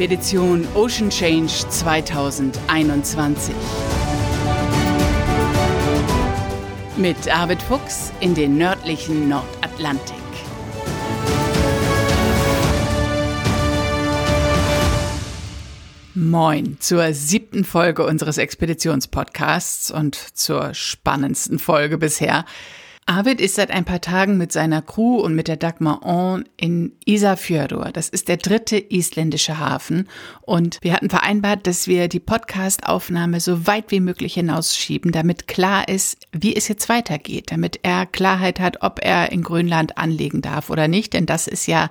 Expedition Ocean Change 2021. Mit Arvid Fuchs in den nördlichen Nordatlantik. Moin zur siebten Folge unseres Expeditionspodcasts und zur spannendsten Folge bisher. Arvid ist seit ein paar Tagen mit seiner Crew und mit der Dagmar On in Isafjordur. Das ist der dritte isländische Hafen. Und wir hatten vereinbart, dass wir die Podcast-Aufnahme so weit wie möglich hinausschieben, damit klar ist, wie es jetzt weitergeht, damit er Klarheit hat, ob er in Grönland anlegen darf oder nicht. Denn das ist ja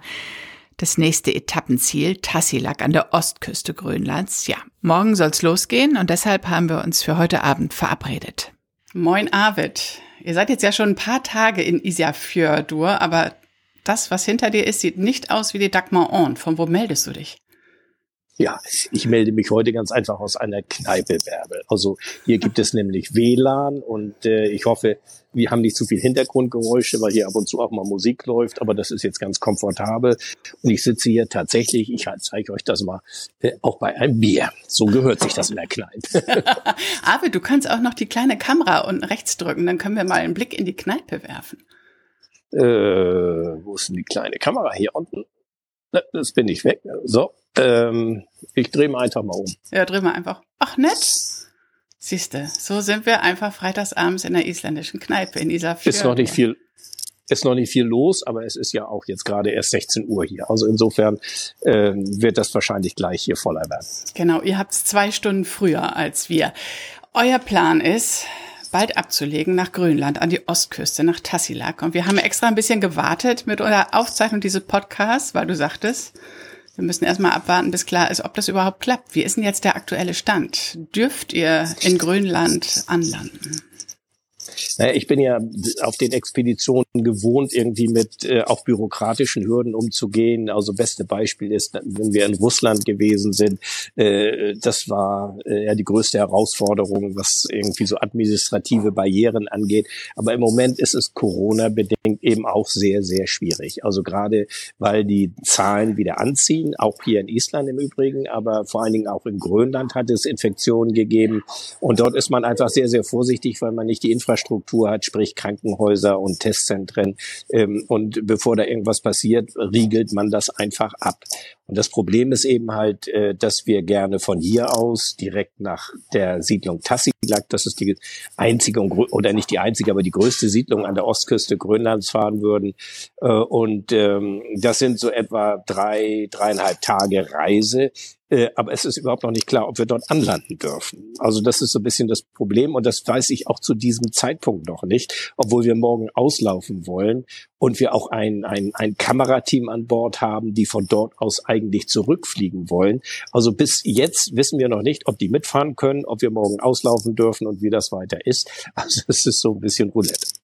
das nächste Etappenziel, Tassilak an der Ostküste Grönlands. Ja, morgen soll's losgehen und deshalb haben wir uns für heute Abend verabredet. Moin Arvid. Ihr seid jetzt ja schon ein paar Tage in Isafjordur, aber das, was hinter dir ist, sieht nicht aus wie die Dagmar On. Von wo meldest du dich? Ja, ich melde mich heute ganz einfach aus einer Kneipe, Bärbel. Also hier gibt es nämlich WLAN und äh, ich hoffe, wir haben nicht zu viel Hintergrundgeräusche, weil hier ab und zu auch mal Musik läuft, aber das ist jetzt ganz komfortabel. Und ich sitze hier tatsächlich, ich zeige euch das mal, äh, auch bei einem Bier. So gehört sich das in der Kneipe. Aber du kannst auch noch die kleine Kamera unten rechts drücken, dann können wir mal einen Blick in die Kneipe werfen. Äh, wo ist denn die kleine Kamera? Hier unten? Das bin ich weg. So, ähm, ich drehe mal einfach mal um. Ja, dreh mal einfach. Ach, nett. Siehste, so sind wir einfach freitagsabends in der isländischen Kneipe in Isafjord. Ist noch nicht viel, ist noch nicht viel los, aber es ist ja auch jetzt gerade erst 16 Uhr hier. Also insofern ähm, wird das wahrscheinlich gleich hier voller werden. Genau, ihr habt zwei Stunden früher als wir. Euer Plan ist, bald abzulegen nach Grönland, an die Ostküste, nach Tassilak. Und wir haben extra ein bisschen gewartet mit unserer Aufzeichnung dieses Podcasts, weil du sagtest, wir müssen erstmal abwarten, bis klar ist, ob das überhaupt klappt. Wie ist denn jetzt der aktuelle Stand? Dürft ihr in Grönland anlanden? Naja, ich bin ja auf den Expeditionen gewohnt, irgendwie mit äh, auch bürokratischen Hürden umzugehen. Also beste Beispiel ist, wenn wir in Russland gewesen sind, äh, das war äh, ja die größte Herausforderung, was irgendwie so administrative Barrieren angeht. Aber im Moment ist es Corona-bedingt eben auch sehr, sehr schwierig. Also gerade, weil die Zahlen wieder anziehen, auch hier in Island im Übrigen, aber vor allen Dingen auch in Grönland hat es Infektionen gegeben. Und dort ist man einfach sehr, sehr vorsichtig, weil man nicht die Infrastruktur Infrastruktur hat, sprich Krankenhäuser und Testzentren. Ähm, und bevor da irgendwas passiert, riegelt man das einfach ab. Und das Problem ist eben halt, äh, dass wir gerne von hier aus direkt nach der Siedlung Tassilak, das ist die einzige oder nicht die einzige, aber die größte Siedlung an der Ostküste Grönlands fahren würden. Äh, und ähm, das sind so etwa drei, dreieinhalb Tage Reise, äh, aber es ist überhaupt noch nicht klar, ob wir dort anlanden dürfen. Also das ist so ein bisschen das Problem und das weiß ich auch zu diesem Zeitpunkt noch nicht, obwohl wir morgen auslaufen wollen und wir auch ein, ein, ein Kamerateam an Bord haben, die von dort aus eigentlich zurückfliegen wollen. Also bis jetzt wissen wir noch nicht, ob die mitfahren können, ob wir morgen auslaufen dürfen und wie das weiter ist. Also es ist so ein bisschen Roulette.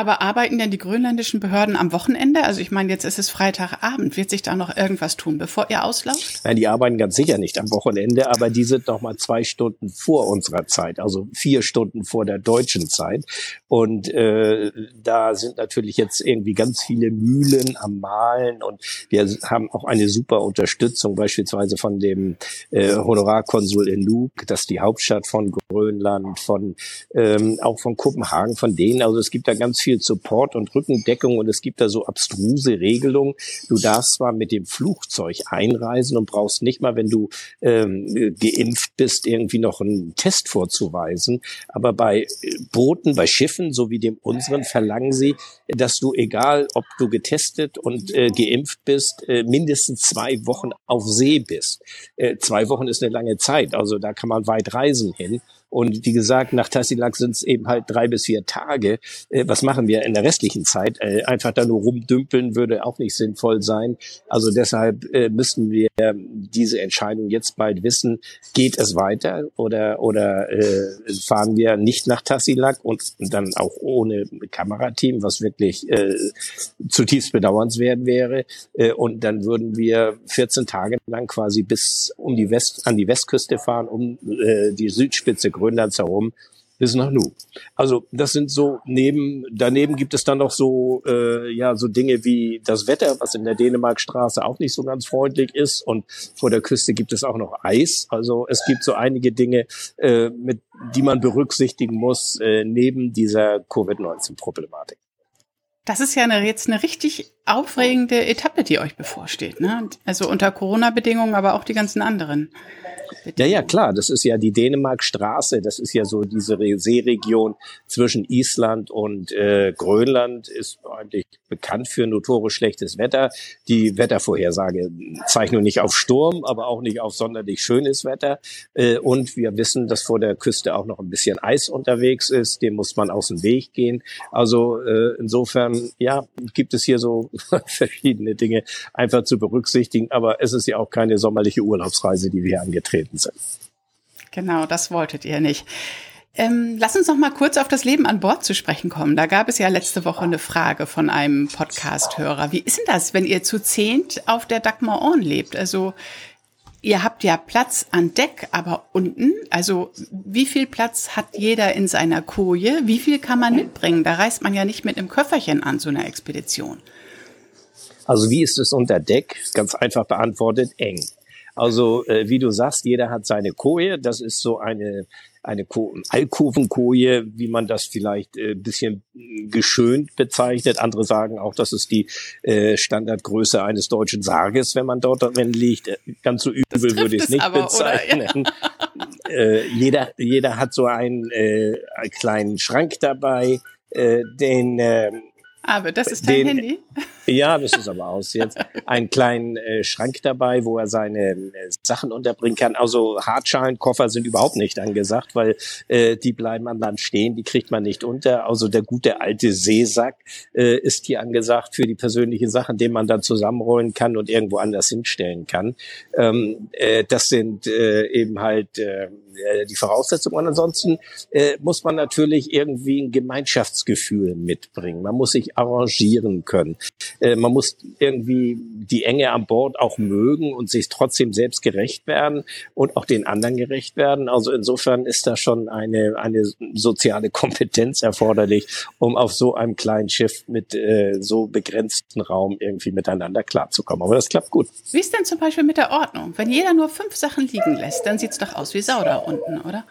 Aber arbeiten denn die grönländischen Behörden am Wochenende? Also ich meine, jetzt ist es Freitagabend. Wird sich da noch irgendwas tun, bevor ihr auslauft? Nein, die arbeiten ganz sicher nicht am Wochenende, aber die sind noch mal zwei Stunden vor unserer Zeit, also vier Stunden vor der deutschen Zeit. Und äh, da sind natürlich jetzt irgendwie ganz viele Mühlen am Malen und wir haben auch eine super Unterstützung, beispielsweise von dem äh, Honorarkonsul in Nuuk, das ist die Hauptstadt von Grönland, von ähm, auch von Kopenhagen, von denen. Also es gibt da ganz viel Support und Rückendeckung und es gibt da so abstruse Regelungen. Du darfst zwar mit dem Flugzeug einreisen und brauchst nicht mal, wenn du ähm, geimpft bist, irgendwie noch einen Test vorzuweisen. Aber bei Booten, bei Schiffen, so wie dem unseren, verlangen sie, dass du, egal ob du getestet und äh, geimpft bist, äh, mindestens zwei Wochen auf See bist. Äh, zwei Wochen ist eine lange Zeit, also da kann man weit reisen hin. Und wie gesagt, nach Tassilak sind es eben halt drei bis vier Tage. Äh, was machen wir in der restlichen Zeit? Äh, einfach da nur rumdümpeln würde auch nicht sinnvoll sein. Also deshalb äh, müssen wir diese Entscheidung jetzt bald wissen. Geht es weiter oder, oder äh, fahren wir nicht nach Tassilak und dann auch ohne Kamerateam, was wirklich äh, zutiefst bedauernswert wäre. Äh, und dann würden wir 14 Tage lang quasi bis um die West, an die Westküste fahren, um äh, die Südspitze Grönlands herum bis nach Nu. Also das sind so neben daneben gibt es dann noch so äh, ja so Dinge wie das Wetter, was in der Dänemarkstraße auch nicht so ganz freundlich ist und vor der Küste gibt es auch noch Eis. Also es gibt so einige Dinge, äh, mit die man berücksichtigen muss äh, neben dieser Covid-19-Problematik. Das ist ja eine, jetzt eine richtig aufregende Etappe, die euch bevorsteht. Ne? Also unter Corona-Bedingungen, aber auch die ganzen anderen. Ja, ja, klar. Das ist ja die Dänemarkstraße. Das ist ja so diese Seeregion zwischen Island und äh, Grönland. Ist eigentlich bekannt für notorisch schlechtes Wetter. Die Wettervorhersage zeigt nur nicht auf Sturm, aber auch nicht auf sonderlich schönes Wetter. Äh, und wir wissen, dass vor der Küste auch noch ein bisschen Eis unterwegs ist. Dem muss man aus dem Weg gehen. Also äh, insofern, ja, gibt es hier so verschiedene Dinge einfach zu berücksichtigen. Aber es ist ja auch keine sommerliche Urlaubsreise, die wir hier angetreten sind. Genau, das wolltet ihr nicht. Ähm, lass uns noch mal kurz auf das Leben an Bord zu sprechen kommen. Da gab es ja letzte Woche eine Frage von einem Podcast-Hörer. Wie ist denn das, wenn ihr zu zehnt auf der Dagmar On lebt? Also ihr habt ja Platz an Deck, aber unten, also wie viel Platz hat jeder in seiner Koje? Wie viel kann man mitbringen? Da reist man ja nicht mit einem Köfferchen an so einer Expedition. Also wie ist es unter Deck? Ganz einfach beantwortet, eng. Also äh, wie du sagst, jeder hat seine Koje. Das ist so eine eine Alkovenkoje, wie man das vielleicht äh, bisschen geschönt bezeichnet. Andere sagen auch, das ist die äh, Standardgröße eines deutschen Sarges, wenn man dort drin liegt. Äh, ganz so übel würde ich es nicht aber, bezeichnen. Ja. äh, jeder, jeder hat so einen, äh, einen kleinen Schrank dabei, äh, den äh, aber das ist dein den, Handy? Ja, das ist aber aus jetzt. Einen kleinen äh, Schrank dabei, wo er seine äh, Sachen unterbringen kann. Also Hartschalenkoffer sind überhaupt nicht angesagt, weil äh, die bleiben an Land stehen, die kriegt man nicht unter. Also der gute alte Seesack äh, ist hier angesagt für die persönlichen Sachen, den man dann zusammenrollen kann und irgendwo anders hinstellen kann. Ähm, äh, das sind äh, eben halt äh, die Voraussetzungen. Und ansonsten äh, muss man natürlich irgendwie ein Gemeinschaftsgefühl mitbringen. Man muss sich arrangieren können. Äh, man muss irgendwie die Enge an Bord auch mögen und sich trotzdem selbst gerecht werden und auch den anderen gerecht werden. Also insofern ist da schon eine, eine soziale Kompetenz erforderlich, um auf so einem kleinen Schiff mit äh, so begrenzten Raum irgendwie miteinander klarzukommen. Aber das klappt gut. Wie ist denn zum Beispiel mit der Ordnung? Wenn jeder nur fünf Sachen liegen lässt, dann sieht's doch aus wie Sau da unten, oder?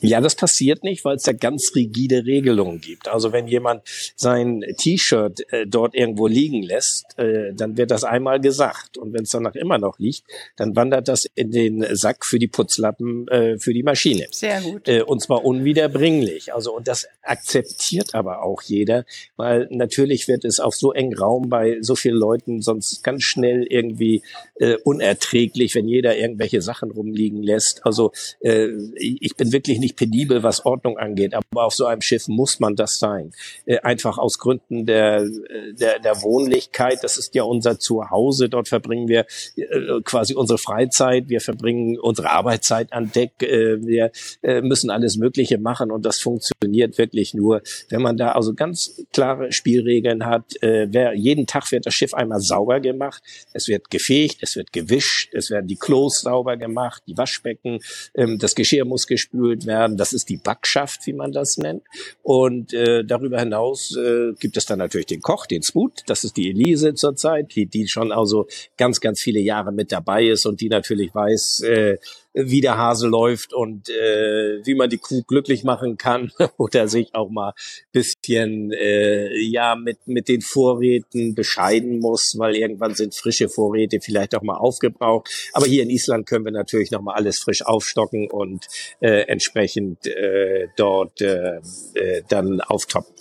Ja, das passiert nicht, weil es da ganz rigide Regelungen gibt. Also wenn jemand sein T-Shirt äh, dort irgendwo liegen lässt, äh, dann wird das einmal gesagt. Und wenn es danach immer noch liegt, dann wandert das in den Sack für die Putzlappen äh, für die Maschine. Sehr gut. Äh, und zwar unwiederbringlich. Also und das akzeptiert aber auch jeder, weil natürlich wird es auf so engen Raum bei so vielen Leuten sonst ganz schnell irgendwie äh, unerträglich, wenn jeder irgendwelche Sachen rumliegen lässt. Also äh, ich bin wirklich nicht nicht penibel, was Ordnung angeht, aber auf so einem Schiff muss man das sein. Äh, einfach aus Gründen der, der, der Wohnlichkeit. Das ist ja unser Zuhause. Dort verbringen wir äh, quasi unsere Freizeit. Wir verbringen unsere Arbeitszeit an Deck. Äh, wir äh, müssen alles Mögliche machen und das funktioniert wirklich nur, wenn man da also ganz klare Spielregeln hat. Äh, wer, jeden Tag wird das Schiff einmal sauber gemacht. Es wird gefegt, es wird gewischt, es werden die Klos sauber gemacht, die Waschbecken, ähm, das Geschirr muss gespült werden werden. Das ist die Backschaft, wie man das nennt. Und äh, darüber hinaus äh, gibt es dann natürlich den Koch, den Sput. Das ist die Elise zurzeit, die, die schon also ganz, ganz viele Jahre mit dabei ist und die natürlich weiß, äh, wie der Hase läuft und äh, wie man die Kuh glücklich machen kann oder sich auch mal bisschen äh, ja mit mit den Vorräten bescheiden muss, weil irgendwann sind frische Vorräte vielleicht auch mal aufgebraucht. Aber hier in Island können wir natürlich noch mal alles frisch aufstocken und äh, entsprechend äh, dort äh, äh, dann auftoppen.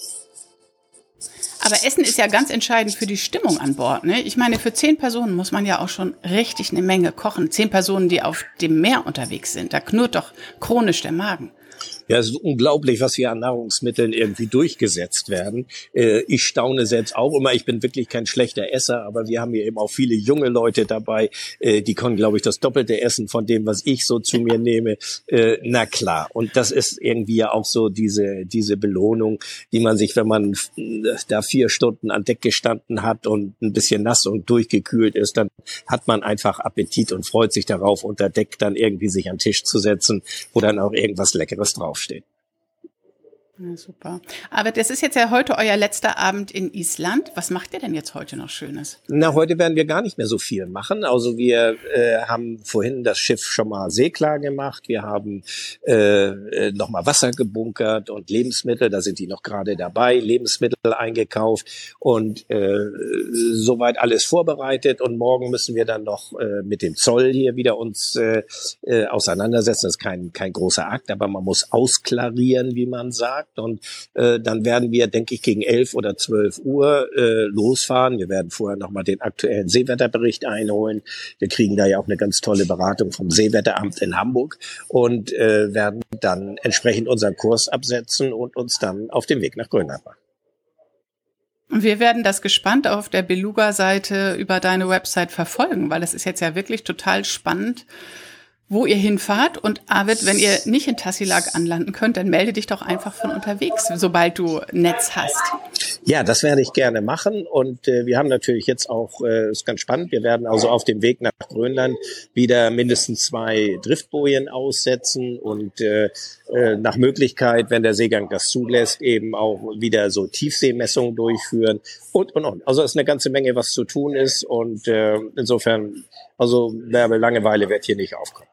Aber Essen ist ja ganz entscheidend für die Stimmung an Bord. Ne? Ich meine, für zehn Personen muss man ja auch schon richtig eine Menge kochen. Zehn Personen, die auf dem Meer unterwegs sind. Da knurrt doch chronisch der Magen. Ja, es ist unglaublich, was hier an Nahrungsmitteln irgendwie durchgesetzt werden. Äh, ich staune selbst auch immer. Ich bin wirklich kein schlechter Esser, aber wir haben hier eben auch viele junge Leute dabei, äh, die können, glaube ich, das Doppelte essen von dem, was ich so zu mir nehme. Äh, na klar. Und das ist irgendwie ja auch so diese, diese Belohnung, die man sich, wenn man da vier Stunden an Deck gestanden hat und ein bisschen nass und durchgekühlt ist, dann hat man einfach Appetit und freut sich darauf, unter Deck dann irgendwie sich an Tisch zu setzen, wo dann auch irgendwas Leckeres drauf draufsteht. Ja, super. Aber das ist jetzt ja heute euer letzter Abend in Island. Was macht ihr denn jetzt heute noch Schönes? Na, heute werden wir gar nicht mehr so viel machen. Also wir äh, haben vorhin das Schiff schon mal seeklar gemacht. Wir haben äh, äh nochmal Wasser gebunkert und Lebensmittel. Da sind die noch gerade dabei. Lebensmittel eingekauft und äh, soweit alles vorbereitet. Und morgen müssen wir dann noch äh, mit dem Zoll hier wieder uns äh, äh, auseinandersetzen. Das ist kein, kein großer Akt, aber man muss ausklarieren, wie man sagt gesagt. Und äh, dann werden wir, denke ich, gegen elf oder zwölf Uhr äh, losfahren. Wir werden vorher nochmal den aktuellen Seewetterbericht einholen. Wir kriegen da ja auch eine ganz tolle Beratung vom Seewetteramt in Hamburg und äh, werden dann entsprechend unseren Kurs absetzen und uns dann auf den Weg nach Grönland machen. Wir werden das gespannt auf der Beluga-Seite über deine Website verfolgen, weil es ist jetzt ja wirklich total spannend, wo ihr hinfahrt. Und Arvid, wenn ihr nicht in Tassilag anlanden könnt, dann melde dich doch einfach von unterwegs, sobald du Netz hast. Ja, das werde ich gerne machen. Und äh, wir haben natürlich jetzt auch, äh, ist ganz spannend, wir werden also auf dem Weg nach Grönland wieder mindestens zwei Driftbojen aussetzen und äh, äh, nach Möglichkeit, wenn der Seegang das zulässt, eben auch wieder so Tiefseemessungen durchführen und, und, und. Also es ist eine ganze Menge, was zu tun ist. Und äh, insofern, also Langeweile wird hier nicht aufkommen.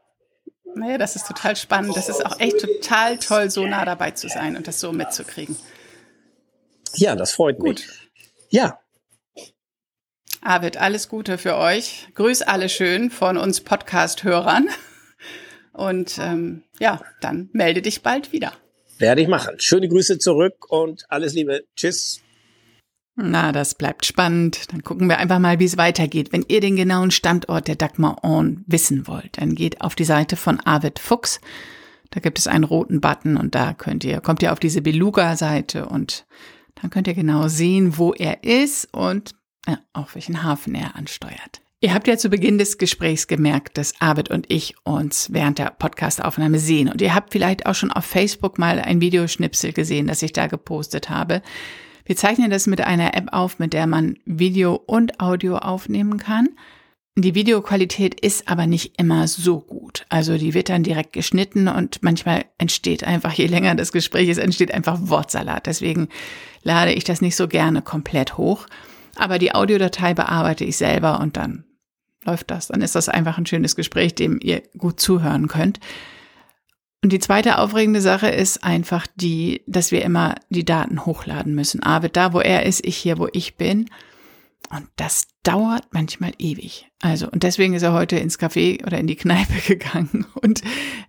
Naja, das ist total spannend. Das ist auch echt total toll, so nah dabei zu sein und das so mitzukriegen. Ja, das freut Gut. mich. Ja. Arvid, alles Gute für euch. Grüß alle schön von uns Podcast-Hörern. Und ähm, ja, dann melde dich bald wieder. Werde ich machen. Schöne Grüße zurück und alles Liebe. Tschüss. Na, das bleibt spannend. Dann gucken wir einfach mal, wie es weitergeht. Wenn ihr den genauen Standort der Dagmar On wissen wollt, dann geht auf die Seite von Arvid Fuchs. Da gibt es einen roten Button und da könnt ihr, kommt ihr auf diese Beluga-Seite und dann könnt ihr genau sehen, wo er ist und ja, auf welchen Hafen er ansteuert. Ihr habt ja zu Beginn des Gesprächs gemerkt, dass Arvid und ich uns während der Podcastaufnahme sehen. Und ihr habt vielleicht auch schon auf Facebook mal ein Videoschnipsel gesehen, das ich da gepostet habe. Wir zeichnen das mit einer App auf, mit der man Video und Audio aufnehmen kann. Die Videoqualität ist aber nicht immer so gut. Also die wird dann direkt geschnitten und manchmal entsteht einfach, je länger das Gespräch ist, entsteht einfach Wortsalat. Deswegen lade ich das nicht so gerne komplett hoch. Aber die Audiodatei bearbeite ich selber und dann läuft das. Dann ist das einfach ein schönes Gespräch, dem ihr gut zuhören könnt. Und die zweite aufregende Sache ist einfach die, dass wir immer die Daten hochladen müssen. Arvid da, wo er ist, ich hier, wo ich bin. Und das dauert manchmal ewig. Also, und deswegen ist er heute ins Café oder in die Kneipe gegangen und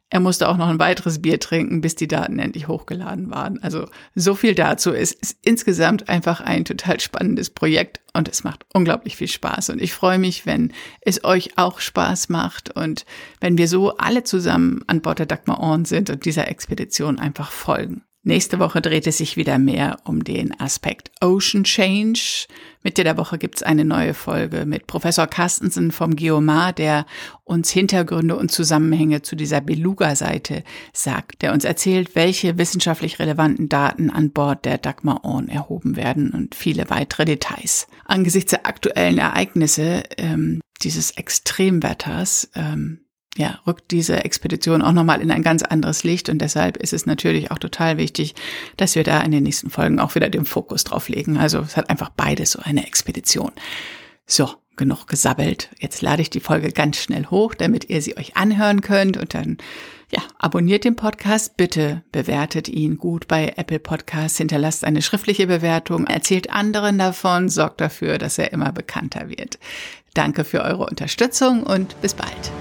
er musste auch noch ein weiteres Bier trinken, bis die Daten endlich hochgeladen waren. Also, so viel dazu. Es ist insgesamt einfach ein total spannendes Projekt und es macht unglaublich viel Spaß. Und ich freue mich, wenn es euch auch Spaß macht und wenn wir so alle zusammen an Bord der Dagmar Orn sind und dieser Expedition einfach folgen. Nächste Woche dreht es sich wieder mehr um den Aspekt Ocean Change. Mitte der Woche gibt's eine neue Folge mit Professor Carstensen vom Geomar, der uns Hintergründe und Zusammenhänge zu dieser Beluga-Seite sagt, der uns erzählt, welche wissenschaftlich relevanten Daten an Bord der Dagmar On erhoben werden und viele weitere Details. Angesichts der aktuellen Ereignisse ähm, dieses Extremwetters ähm, ja, rückt diese Expedition auch nochmal in ein ganz anderes Licht und deshalb ist es natürlich auch total wichtig, dass wir da in den nächsten Folgen auch wieder den Fokus drauf legen. Also es hat einfach beides so eine Expedition. So, genug gesabbelt. Jetzt lade ich die Folge ganz schnell hoch, damit ihr sie euch anhören könnt und dann ja, abonniert den Podcast, bitte bewertet ihn gut bei Apple Podcasts, hinterlasst eine schriftliche Bewertung, erzählt anderen davon, sorgt dafür, dass er immer bekannter wird. Danke für eure Unterstützung und bis bald.